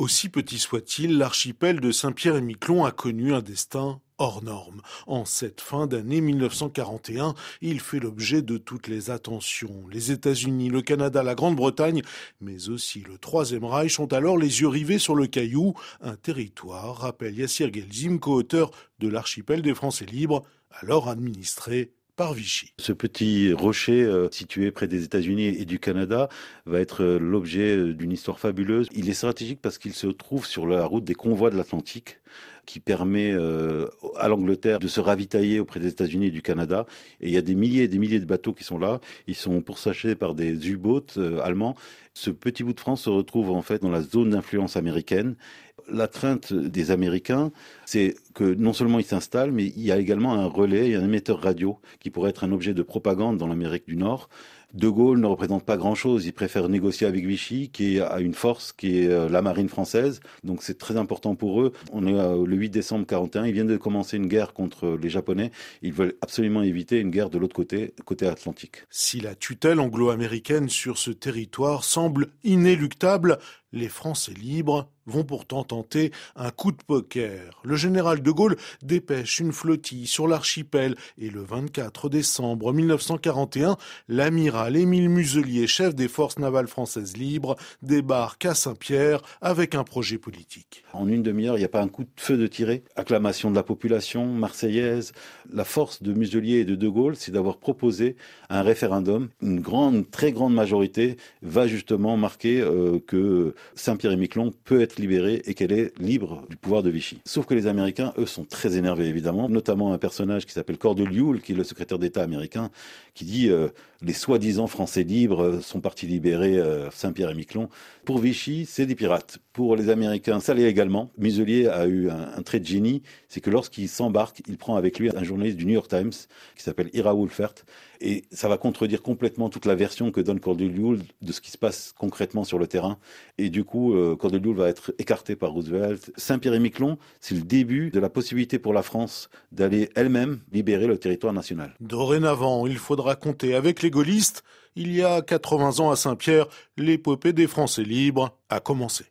Aussi petit soit-il, l'archipel de Saint-Pierre et Miquelon a connu un destin hors norme. En cette fin d'année 1941, il fait l'objet de toutes les attentions. Les États-Unis, le Canada, la Grande-Bretagne, mais aussi le Troisième Reich ont alors les yeux rivés sur le Caillou, un territoire, rappelle Yassir Gelzim, co-auteur de l'archipel des Français libres, alors administré Ce petit rocher euh, situé près des États-Unis et du Canada va être euh, l'objet euh, d'une histoire fabuleuse. Il est stratégique parce qu'il se trouve sur la route des convois de l'Atlantique qui permet à l'Angleterre de se ravitailler auprès des États-Unis et du Canada. Et il y a des milliers et des milliers de bateaux qui sont là. Ils sont pourchassés par des U-boats allemands. Ce petit bout de France se retrouve en fait dans la zone d'influence américaine la crainte des Américains, c'est que non seulement ils s'installent, mais il y a également un relais, un émetteur radio qui pourrait être un objet de propagande dans l'Amérique du Nord. De Gaulle ne représente pas grand-chose. Il préfère négocier avec Vichy, qui a une force qui est euh, la marine française. Donc c'est très important pour eux. On est euh, le 8 décembre 41. Ils viennent de commencer une guerre contre les Japonais. Ils veulent absolument éviter une guerre de l'autre côté, côté Atlantique. Si la tutelle anglo-américaine sur ce territoire semble inéluctable, les Français libres vont pourtant tenter un coup de poker. Le général de Gaulle dépêche une flottille sur l'archipel et le 24 décembre 1941, l'amiral Émile Muselier, chef des forces navales françaises libres, débarque à Saint-Pierre avec un projet politique. En une demi-heure, il n'y a pas un coup de feu de tiré. Acclamation de la population marseillaise. La force de Muselier et de De Gaulle, c'est d'avoir proposé un référendum. Une grande, très grande majorité va justement marquer euh, que Saint-Pierre-et-Miquelon peut être libérée et qu'elle est libre du pouvoir de Vichy. Sauf que les Américains, eux, sont très énervés, évidemment, notamment un personnage qui s'appelle Cordeliul, qui est le secrétaire d'État américain, qui dit euh, les soi-disant Français libres sont partis libérer euh, Saint-Pierre-et-Miquelon. Pour Vichy, c'est des pirates. Pour les Américains, ça l'est également. Muselier a eu un, trait de génie, c'est que lorsqu'il s'embarque, il prend avec lui un journaliste du New York Times qui s'appelle Ira Wolfert, et ça va contredire complètement toute la version que donne Cordeliul de ce qui se passe concrètement sur le terrain. Et du coup, euh, Cordeliul va être écarté par Roosevelt. Saint-Pierre-et-Miquelon, c'est le début de la possibilité pour la France d'aller elle-même libérer le territoire national. Dorénavant, il faudra compter avec les gaullistes. Il y a 80 ans à Saint-Pierre, l'épopée des Français libres a commencé.